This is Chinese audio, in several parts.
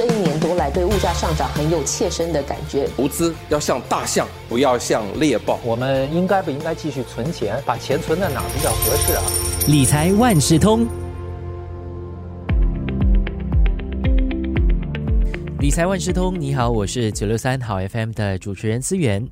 这一年多来对物价上涨很有切身的感觉。投资要像大象，不要像猎豹。我们应该不应该继续存钱？把钱存在哪比较合适啊？理财万事通，理财万事通，你好，我是九六三好 FM 的主持人思源。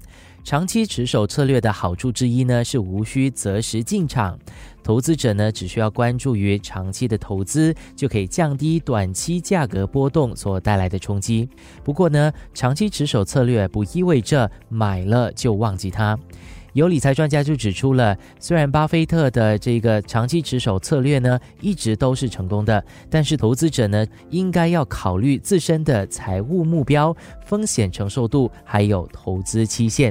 长期持守策略的好处之一呢，是无需择时进场。投资者呢，只需要关注于长期的投资，就可以降低短期价格波动所带来的冲击。不过呢，长期持守策略不意味着买了就忘记它。有理财专家就指出了，虽然巴菲特的这个长期持守策略呢，一直都是成功的，但是投资者呢，应该要考虑自身的财务目标、风险承受度，还有投资期限。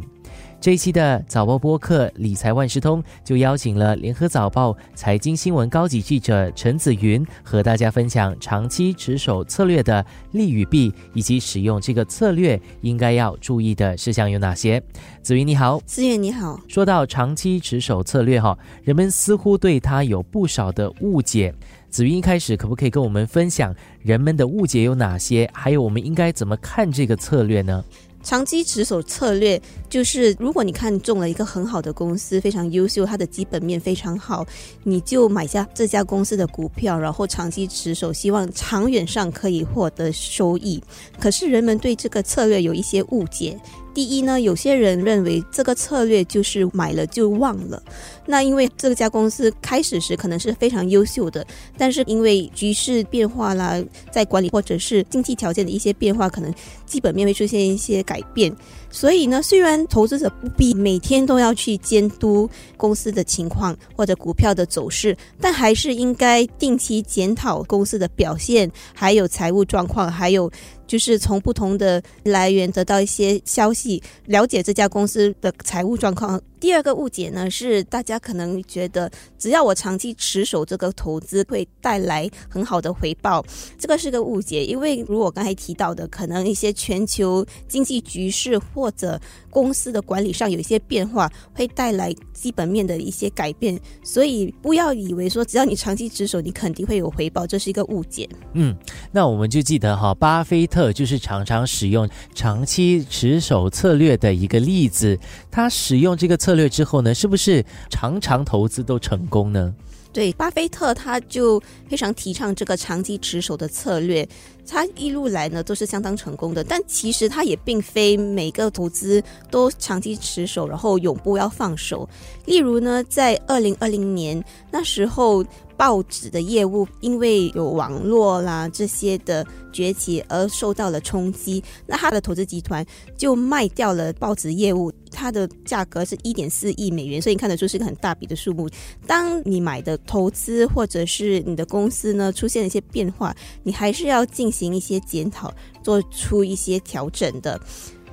这一期的早报播客理财万事通就邀请了联合早报财经新闻高级记者陈子云，和大家分享长期持守策略的利与弊，以及使用这个策略应该要注意的事项有哪些。子云你好，思远你好。说到长期持守策略哈，人们似乎对它有不少的误解。子云一开始可不可以跟我们分享人们的误解有哪些？还有我们应该怎么看这个策略呢？长期持守策略就是，如果你看中了一个很好的公司，非常优秀，它的基本面非常好，你就买下这家公司的股票，然后长期持守，希望长远上可以获得收益。可是人们对这个策略有一些误解。第一呢，有些人认为这个策略就是买了就忘了。那因为这家公司开始时可能是非常优秀的，但是因为局势变化啦，在管理或者是经济条件的一些变化，可能基本面会出现一些改变。所以呢，虽然投资者不必每天都要去监督公司的情况或者股票的走势，但还是应该定期检讨公司的表现，还有财务状况，还有。就是从不同的来源得到一些消息，了解这家公司的财务状况。第二个误解呢，是大家可能觉得，只要我长期持守这个投资，会带来很好的回报。这个是个误解，因为如我刚才提到的，可能一些全球经济局势或者公司的管理上有一些变化，会带来基本面的一些改变。所以不要以为说，只要你长期持守，你肯定会有回报，这是一个误解。嗯，那我们就记得哈，巴菲特就是常常使用长期持守策略的一个例子，他使用这个。策略之后呢，是不是常常投资都成功呢？对，巴菲特他就非常提倡这个长期持守的策略，他一路来呢都是相当成功的。但其实他也并非每个投资都长期持守，然后永不要放手。例如呢，在二零二零年那时候。报纸的业务因为有网络啦这些的崛起而受到了冲击，那他的投资集团就卖掉了报纸业务，它的价格是一点四亿美元，所以你看得出是一个很大笔的数目。当你买的投资或者是你的公司呢出现了一些变化，你还是要进行一些检讨，做出一些调整的。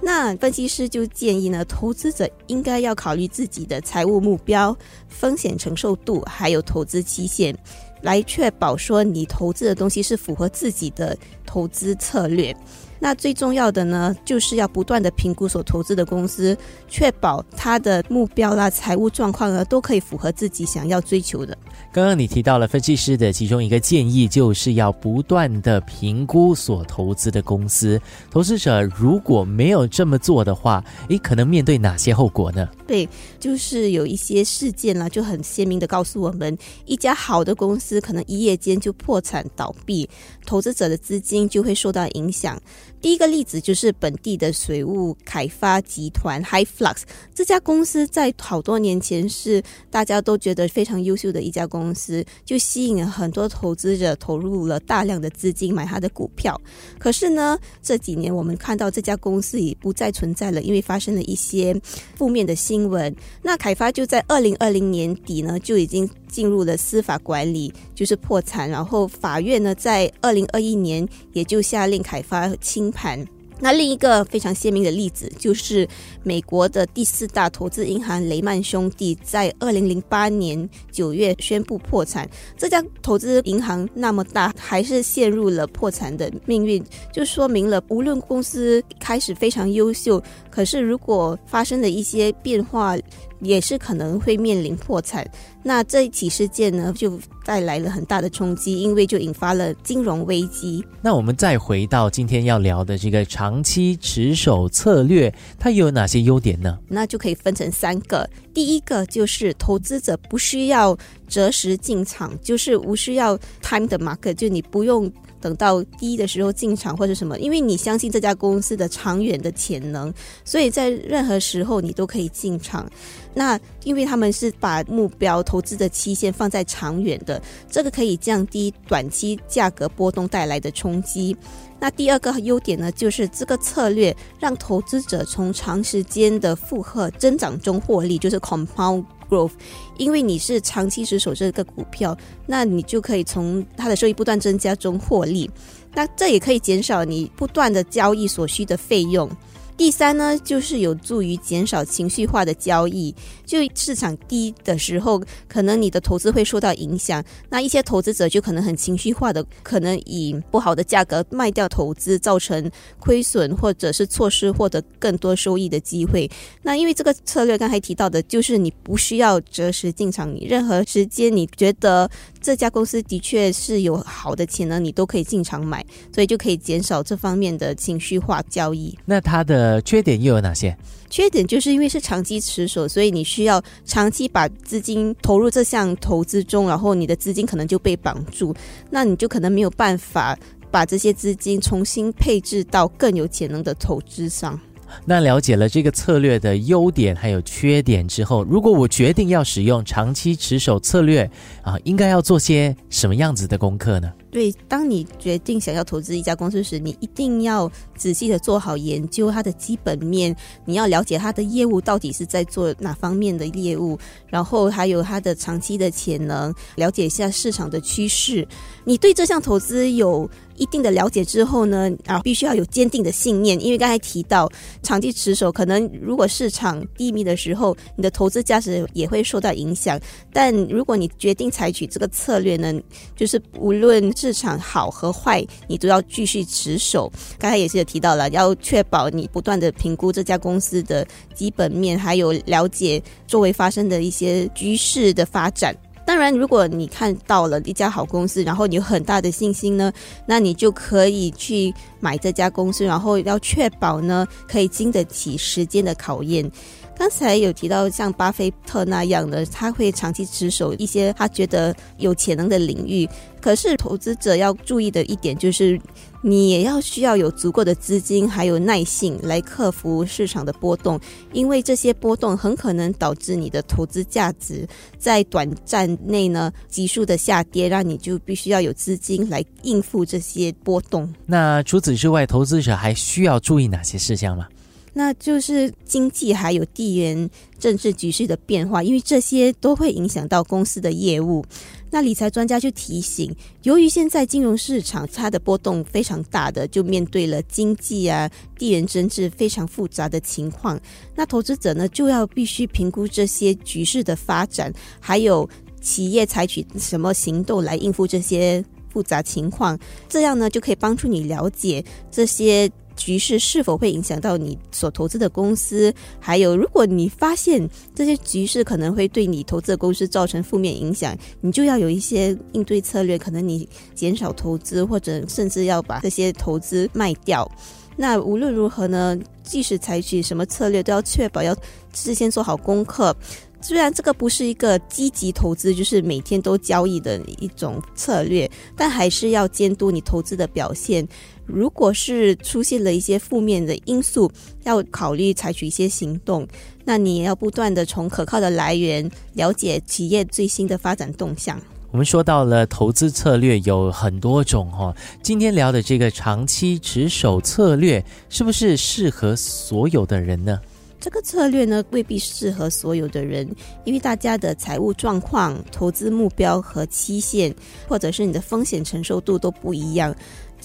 那分析师就建议呢，投资者应该要考虑自己的财务目标、风险承受度，还有投资期限，来确保说你投资的东西是符合自己的投资策略。那最重要的呢，就是要不断的评估所投资的公司，确保它的目标啦、财务状况啊，都可以符合自己想要追求的。刚刚你提到了分析师的其中一个建议，就是要不断的评估所投资的公司。投资者如果没有这么做的话，诶，可能面对哪些后果呢？对，就是有一些事件啦，就很鲜明的告诉我们，一家好的公司可能一夜间就破产倒闭，投资者的资金就会受到影响。第一个例子就是本地的水务开发集团 High Flux 这家公司在好多年前是大家都觉得非常优秀的一家公司，就吸引了很多投资者投入了大量的资金买它的股票。可是呢，这几年我们看到这家公司已不再存在了，因为发生了一些负面的新闻。那凯发就在二零二零年底呢就已经。进入了司法管理，就是破产。然后法院呢，在二零二一年也就下令凯发清盘。那另一个非常鲜明的例子，就是美国的第四大投资银行雷曼兄弟在二零零八年九月宣布破产。这家投资银行那么大，还是陷入了破产的命运，就说明了无论公司开始非常优秀，可是如果发生了一些变化。也是可能会面临破产。那这一起事件呢，就带来了很大的冲击，因为就引发了金融危机。那我们再回到今天要聊的这个长期持守策略，它有哪些优点呢？那就可以分成三个。第一个就是投资者不需要择时进场，就是无需要 time 的 market，就你不用。等到低的时候进场或者什么，因为你相信这家公司的长远的潜能，所以在任何时候你都可以进场。那因为他们是把目标投资的期限放在长远的，这个可以降低短期价格波动带来的冲击。那第二个优点呢，就是这个策略让投资者从长时间的负荷增长中获利，就是 compound。growth，因为你是长期持守这个股票，那你就可以从它的收益不断增加中获利，那这也可以减少你不断的交易所需的费用。第三呢，就是有助于减少情绪化的交易。就市场低的时候，可能你的投资会受到影响。那一些投资者就可能很情绪化的，可能以不好的价格卖掉投资，造成亏损，或者是错失获得更多收益的机会。那因为这个策略刚才提到的，就是你不需要择时进场，你任何时间你觉得这家公司的确是有好的潜能，你都可以进场买，所以就可以减少这方面的情绪化交易。那它的。呃，缺点又有哪些？缺点就是因为是长期持守，所以你需要长期把资金投入这项投资中，然后你的资金可能就被绑住，那你就可能没有办法把这些资金重新配置到更有潜能的投资上。那了解了这个策略的优点还有缺点之后，如果我决定要使用长期持守策略啊，应该要做些什么样子的功课呢？对，当你决定想要投资一家公司时，你一定要仔细的做好研究它的基本面，你要了解它的业务到底是在做哪方面的业务，然后还有它的长期的潜能，了解一下市场的趋势。你对这项投资有一定的了解之后呢，啊，必须要有坚定的信念，因为刚才提到长期持守，可能如果市场低迷的时候，你的投资价值也会受到影响。但如果你决定采取这个策略呢，就是无论市场好和坏，你都要继续持守。刚才也是有提到了，要确保你不断的评估这家公司的基本面，还有了解周围发生的一些局势的发展。当然，如果你看到了一家好公司，然后你有很大的信心呢，那你就可以去买这家公司，然后要确保呢可以经得起时间的考验。刚才有提到像巴菲特那样的，他会长期持守一些他觉得有潜能的领域。可是投资者要注意的一点就是，你也要需要有足够的资金还有耐性来克服市场的波动，因为这些波动很可能导致你的投资价值在短暂内呢急速的下跌，让你就必须要有资金来应付这些波动。那除此之外，投资者还需要注意哪些事项吗？那就是经济还有地缘政治局势的变化，因为这些都会影响到公司的业务。那理财专家就提醒，由于现在金融市场它的波动非常大的，就面对了经济啊、地缘政治非常复杂的情况，那投资者呢就要必须评估这些局势的发展，还有企业采取什么行动来应付这些复杂情况，这样呢就可以帮助你了解这些。局势是否会影响到你所投资的公司？还有，如果你发现这些局势可能会对你投资的公司造成负面影响，你就要有一些应对策略。可能你减少投资，或者甚至要把这些投资卖掉。那无论如何呢？即使采取什么策略，都要确保要事先做好功课。虽然这个不是一个积极投资，就是每天都交易的一种策略，但还是要监督你投资的表现。如果是出现了一些负面的因素，要考虑采取一些行动。那你也要不断的从可靠的来源了解企业最新的发展动向。我们说到了投资策略有很多种哈，今天聊的这个长期持守策略，是不是适合所有的人呢？这个策略呢未必适合所有的人，因为大家的财务状况、投资目标和期限，或者是你的风险承受度都不一样，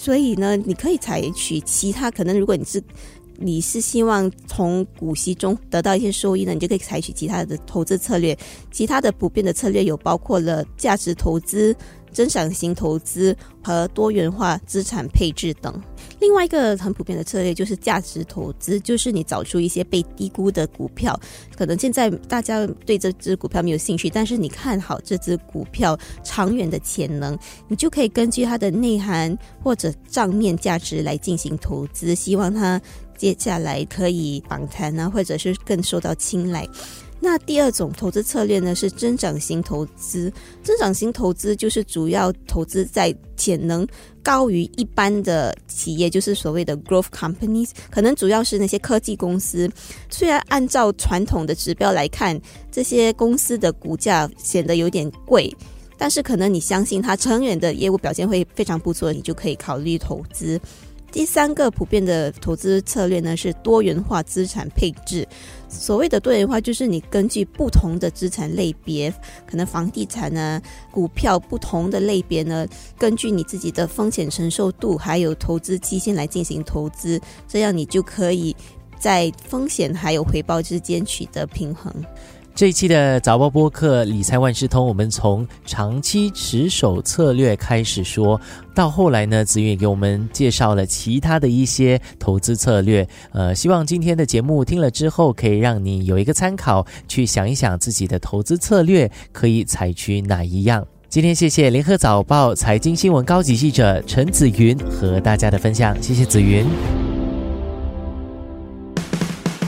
所以呢，你可以采取其他可能。如果你是你是希望从股息中得到一些收益呢，你就可以采取其他的投资策略。其他的普遍的策略有包括了价值投资、增长型投资和多元化资产配置等。另外一个很普遍的策略就是价值投资，就是你找出一些被低估的股票，可能现在大家对这只股票没有兴趣，但是你看好这只股票长远的潜能，你就可以根据它的内涵或者账面价值来进行投资，希望它接下来可以反弹啊，或者是更受到青睐。那第二种投资策略呢是增长型投资，增长型投资就是主要投资在潜能高于一般的企业，就是所谓的 growth companies，可能主要是那些科技公司。虽然按照传统的指标来看，这些公司的股价显得有点贵，但是可能你相信它长远的业务表现会非常不错，你就可以考虑投资。第三个普遍的投资策略呢是多元化资产配置。所谓的多元化，就是你根据不同的资产类别，可能房地产呢、股票不同的类别呢，根据你自己的风险承受度还有投资期限来进行投资，这样你就可以在风险还有回报之间取得平衡。这一期的早报播客理财万事通，我们从长期持守策略开始说到后来呢，子云也给我们介绍了其他的一些投资策略。呃，希望今天的节目听了之后，可以让你有一个参考，去想一想自己的投资策略可以采取哪一样。今天谢谢联合早报财经新闻高级记者陈子云和大家的分享，谢谢子云。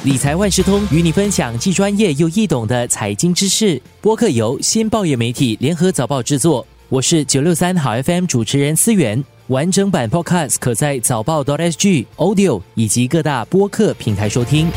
理财万事通与你分享既专业又易懂的财经知识。播客由新报业媒体联合早报制作，我是九六三好 FM 主持人思源。完整版 Podcast 可在早报 .sg、Audio 以及各大播客平台收听。